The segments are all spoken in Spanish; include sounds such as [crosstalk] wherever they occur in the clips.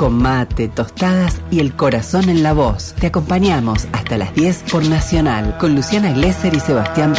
con mate, tostadas y el corazón en la voz. Te acompañamos hasta las 10 por Nacional con Luciana Glesser y Sebastián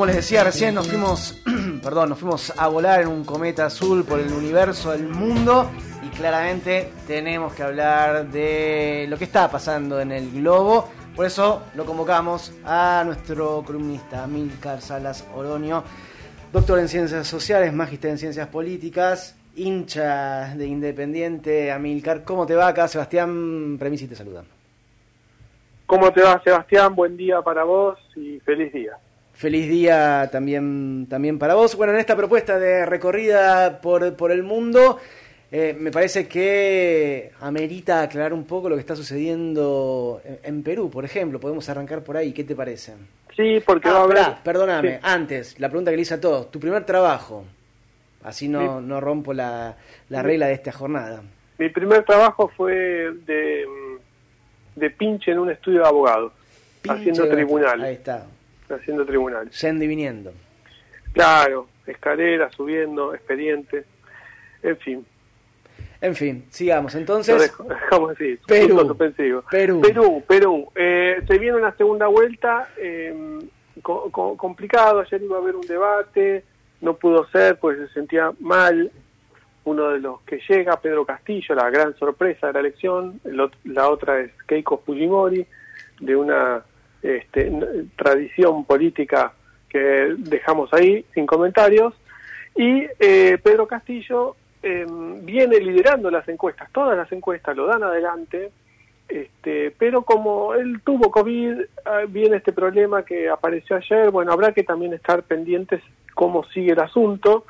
Premisi. recién nos fuimos, [clears throat] perdón, nos fuimos a volar en un cometa azul por el universo del mundo y claramente tenemos que hablar de lo que está pasando en el globo. Por eso lo convocamos a nuestro columnista Milcar Salas Oroño, doctor en ciencias sociales, magíster en ciencias políticas, hincha de Independiente. Amilcar, ¿cómo te va acá? Sebastián Premisi te saluda. ¿Cómo te va, Sebastián? Buen día para vos y feliz día. Feliz día también, también para vos. Bueno, en esta propuesta de recorrida por, por el mundo, eh, me parece que amerita aclarar un poco lo que está sucediendo en, Perú, por ejemplo. Podemos arrancar por ahí. ¿Qué te parece? Sí, porque ah, va Perdóname, antes, la pregunta que le hice a todos. Tu primer trabajo. Así no, no rompo la, la regla de esta jornada. Mi primer trabajo fue de, de pinche en un estudio de abogados, haciendo tribunal. Ahí está haciendo tribunal. Yendo y viniendo. Claro, escalera, subiendo, expedientes, en fin. En fin, sigamos. Entonces, dejamos así, Perú, Perú, Perú, Perú. Eh, se viene una segunda vuelta eh, complicado. Ayer iba a haber un debate, no pudo ser, pues se sentía mal. Uno de los que llega, Pedro Castillo, la gran sorpresa de la elección. la otra es Keiko Fujimori, de una este, tradición política que dejamos ahí sin comentarios. Y eh, Pedro Castillo em, viene liderando las encuestas, todas las encuestas lo dan adelante, este, pero como él tuvo COVID, ah, viene este problema que apareció ayer, bueno, habrá que también estar pendientes cómo sigue el asunto.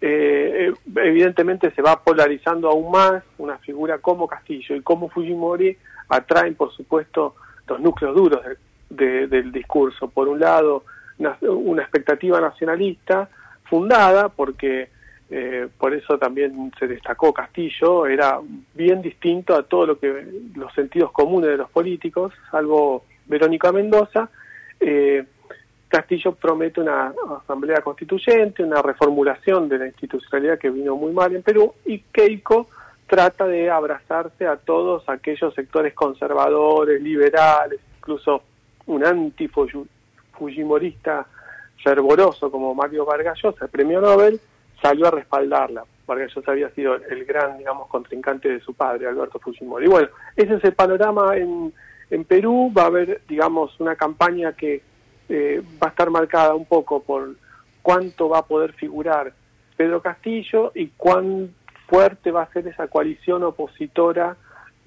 Eh, evidentemente se va polarizando aún más, una figura como Castillo y como Fujimori atraen, por supuesto, los núcleos duros del, del discurso. Por un lado, una, expectativa nacionalista fundada, porque eh, por eso también se destacó Castillo, era bien distinto a todo lo que los sentidos comunes de los políticos, salvo Verónica Mendoza. Eh, Castillo promete una asamblea constituyente, una reformulación de la institucionalidad que vino muy mal en Perú, y Keiko trata de abrazarse a todos aquellos sectores conservadores, liberales, incluso un anti-fujimorista fervoroso como Mario Vargas Llosa, premio Nobel, salió a respaldarla. Vargas Llosa había sido el gran, digamos, contrincante de su padre, Alberto Fujimori. Y bueno, ese es el panorama en, en Perú. Va a haber, digamos, una campaña que eh, va a estar marcada un poco por cuánto va a poder figurar Pedro Castillo y cuán fuerte va a ser esa coalición opositora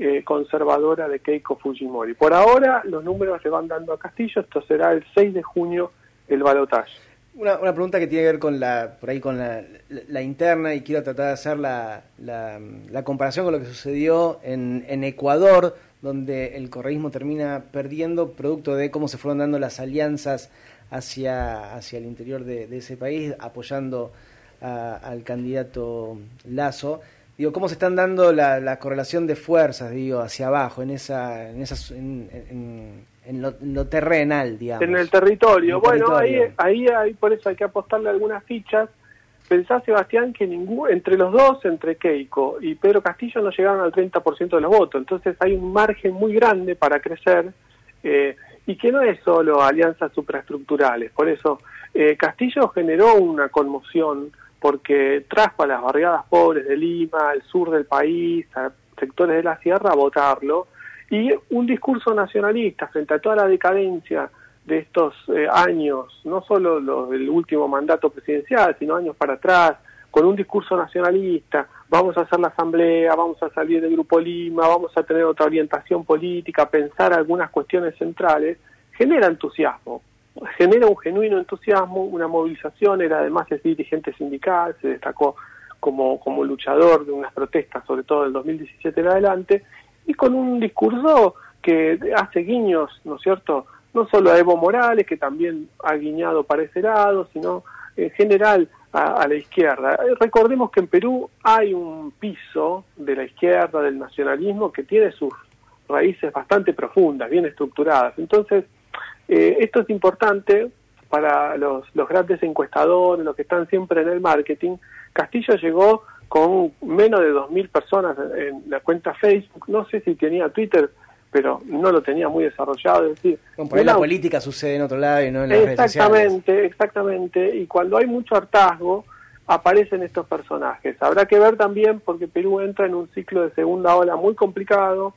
eh, conservadora de Keiko Fujimori. Por ahora los números se van dando a Castillo, esto será el 6 de junio el balotaje. Una, una, pregunta que tiene que ver con la, por ahí con la, interna y quiero tratar de hacer la, la, comparación con lo que sucedió en, Ecuador, donde el correísmo termina perdiendo producto de cómo se fueron dando las alianzas hacia, hacia el interior de, ese país, apoyando al candidato Lazo digo, cómo se están dando la, correlación de fuerzas, digo, hacia abajo, en esa, en esas, en, lo, terrenal, digamos. En el territorio. bueno, Ahí, ahí, ahí por eso hay que apostarle algunas fichas. Pensá, Sebastián, que ningún, entre los dos, entre Keiko y Pedro Castillo, no llegaron al 30% de los votos. Entonces hay un margen muy grande para crecer eh, y que no es solo alianzas supraestructurales. Por eso eh, Castillo generó una conmoción porque trajo las barriadas pobres de Lima, al sur del país, a sectores de la sierra a votarlo, y un discurso nacionalista frente a toda la decadencia de estos eh, años, no solo los del último mandato presidencial, sino años para atrás, con un discurso nacionalista, vamos a hacer la asamblea, vamos a salir del Grupo Lima, vamos a tener otra orientación política, pensar algunas cuestiones centrales, genera entusiasmo. Genera un genuino entusiasmo, una movilización, era además es dirigente sindical, se destacó como, como luchador de unas protestas, sobre todo del 2017 en adelante, y con un discurso que hace guiños, ¿no es cierto?, no solo a Evo Morales, que también ha guiñado para ese lado, sino en general a, la izquierda. Recordemos que en Perú hay un piso de la izquierda, del nacionalismo, que tiene sus raíces bastante profundas, bien estructuradas. Entonces, eh, esto es importante para los, los grandes encuestadores, los que están siempre en el marketing. Castillo llegó con menos de 2.000 personas en la cuenta Facebook, no sé si tenía Twitter, pero no lo tenía muy desarrollado. Es decir, la política sucede en otro lado y no en las Exactamente, exactamente. Y cuando hay mucho hartazgo, aparecen estos personajes. Habrá que ver también, porque Perú entra en un ciclo de segunda ola muy complicado.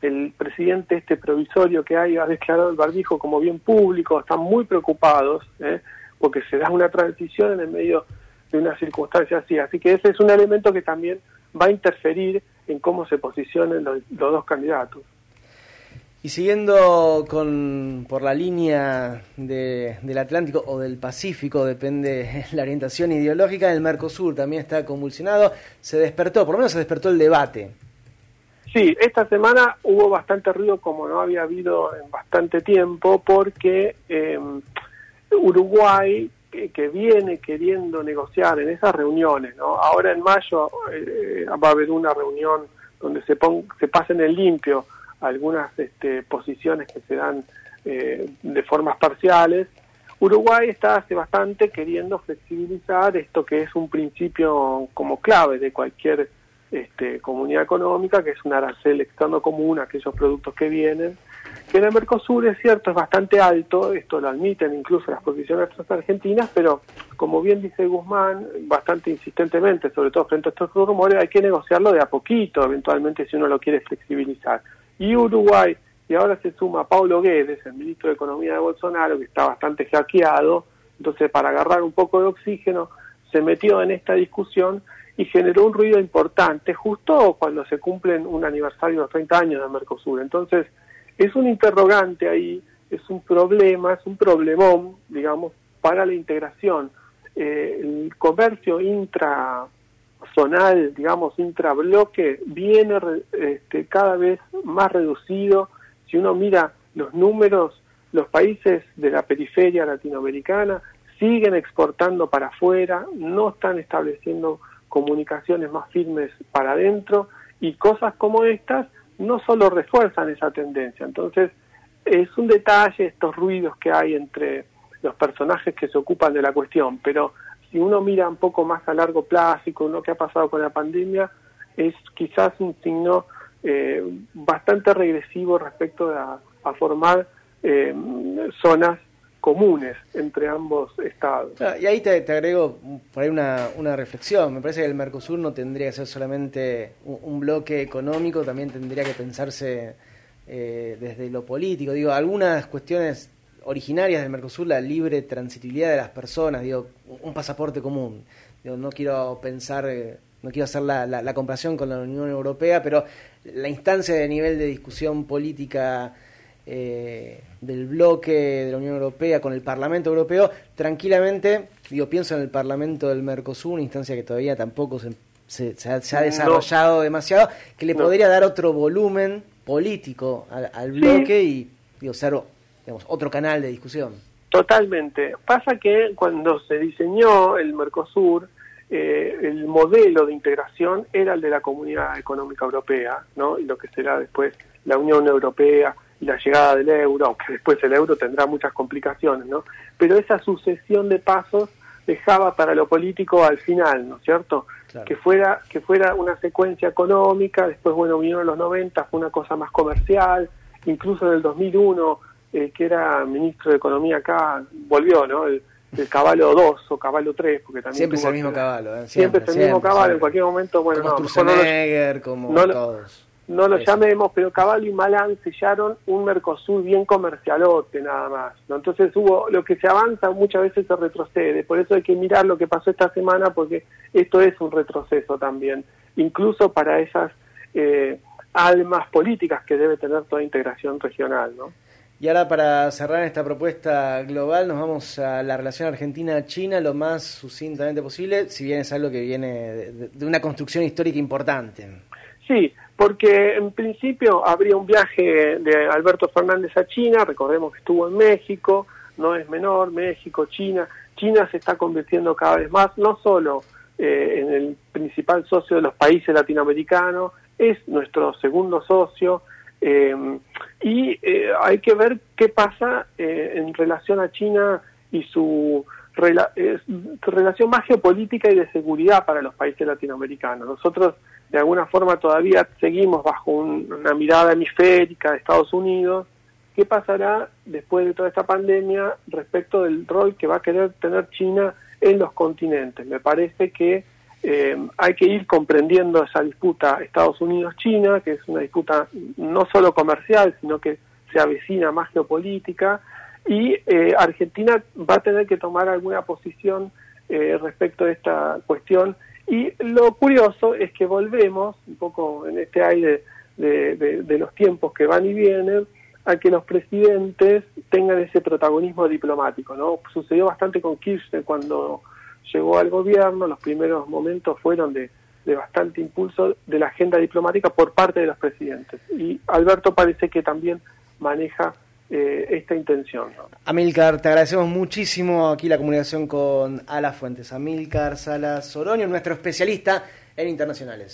El presidente este provisorio que hay ha declarado el barbijo como bien público, están muy preocupados, ¿eh? porque se da una transición en el medio de una circunstancia así. Así que ese es un elemento que también va a interferir en cómo se posicionen los, dos candidatos. Y siguiendo con, por la línea del Atlántico o del Pacífico, depende [laughs] la orientación ideológica, el Mercosur también está convulsionado, se despertó, por lo menos se despertó el debate. Sí, esta semana hubo bastante ruido como no había habido en bastante tiempo porque eh, Uruguay que, viene queriendo negociar en esas reuniones, ¿no? Ahora en mayo eh, va a haber una reunión donde se, se pasen en limpio algunas este, posiciones que se dan eh, de formas parciales. Uruguay está hace bastante queriendo flexibilizar esto que es un principio como clave de cualquier este, comunidad económica, que es un arancel externo común a aquellos productos que vienen que en el Mercosur es cierto, es bastante alto, esto lo admiten incluso las posiciones argentinas, pero como bien dice Guzmán, bastante insistentemente, sobre todo frente a estos rumores, hay que negociarlo de a poquito, eventualmente si uno lo quiere flexibilizar. Y Uruguay, y ahora se suma Paulo Guedes, el ministro de Economía de Bolsonaro, que está bastante hackeado, entonces para agarrar un poco de oxígeno, se metió en esta discusión y generó un ruido importante justo cuando se cumplen un aniversario de los 30 años del Mercosur. Entonces, es un interrogante ahí, es un problema, es un problemón, digamos, para la integración. Eh, el comercio intrazonal, digamos, intrabloque, viene este, cada vez más reducido. Si uno mira los números, los países de la periferia latinoamericana siguen exportando para afuera, no están estableciendo comunicaciones más firmes para adentro y cosas como estas no solo refuerzan esa tendencia. Entonces, es un detalle estos ruidos que hay entre los personajes que se ocupan de la cuestión, pero si uno mira un poco más a largo plazo y con lo que ha pasado con la pandemia, es quizás un signo eh, bastante regresivo respecto a, formar eh, zonas comunes entre ambos estados. y ahí te, agrego por ahí una, una, reflexión. Me parece que el Mercosur no tendría que ser solamente un, bloque económico, también tendría que pensarse eh, desde lo político. Digo, algunas cuestiones originarias del Mercosur, la libre transitibilidad de las personas, digo, un pasaporte común. Digo, no quiero pensar, eh, no quiero hacer la comparación con la Unión Europea, pero la instancia de nivel de discusión política eh, del bloque de la Unión Europea con el Parlamento Europeo, tranquilamente, digo, pienso en el Parlamento del Mercosur, una instancia que todavía tampoco se, se, ha, desarrollado demasiado, que le podría dar otro volumen político al, bloque y digo, ser digamos, otro canal de discusión. Totalmente. Pasa que cuando se diseñó el Mercosur, eh, el modelo de integración era el de la Comunidad Económica Europea, ¿no? Y lo que será después la Unión Europea, y la llegada del euro, aunque después el euro tendrá muchas complicaciones, ¿no? Pero esa sucesión de pasos dejaba para lo político al final, ¿no es cierto? Que fuera que fuera una secuencia económica, después bueno, vinieron los 90, fue una cosa más comercial, incluso en el 2001 eh, que era ministro de Economía acá, volvió, ¿no? El, caballo 2 o caballo 3, porque también... Siempre es el mismo caballo, ¿eh? siempre, es el mismo caballo, en cualquier momento, bueno, como no, como todos no lo llamemos, pero Caballo y Malán sellaron un Mercosur bien comercialote nada más. ¿no? Entonces hubo lo que se avanza muchas veces se retrocede, por eso hay que mirar lo que pasó esta semana porque esto es un retroceso también, incluso para esas eh, almas políticas que debe tener toda integración regional. ¿no? Y ahora para cerrar esta propuesta global nos vamos a la relación Argentina-China lo más sucintamente posible, si bien es algo que viene de, una construcción histórica importante. Sí, porque en principio habría un viaje de Alberto Fernández a China, recordemos que estuvo en México, no es menor, México, China. China se está convirtiendo cada vez más, no solo eh, en el principal socio de los países latinoamericanos, es nuestro segundo socio, eh, y eh, hay que ver qué pasa eh, en relación a China y su, relación más geopolítica y de seguridad para los países latinoamericanos. Nosotros de alguna forma todavía seguimos bajo una mirada hemisférica de Estados Unidos. ¿Qué pasará después de toda esta pandemia respecto del rol que va a querer tener China en los continentes? Me parece que eh, hay que ir comprendiendo esa disputa Estados Unidos-China, que es una disputa no solo comercial, sino que se avecina más geopolítica, y eh, Argentina va a tener que tomar alguna posición eh, respecto a esta cuestión. Y lo curioso es que volvemos, un poco en este aire de, de los tiempos que van y vienen, a que los presidentes tengan ese protagonismo diplomático. ¿no? Sucedió bastante con Kirchner cuando llegó al gobierno, los primeros momentos fueron de, bastante impulso de la agenda diplomática por parte de los presidentes. Y Alberto parece que también maneja eh, esta intención. Amilcar, te agradecemos muchísimo aquí la comunicación con Ala Fuentes. Amilcar Salas Oroño, nuestro especialista en internacionales.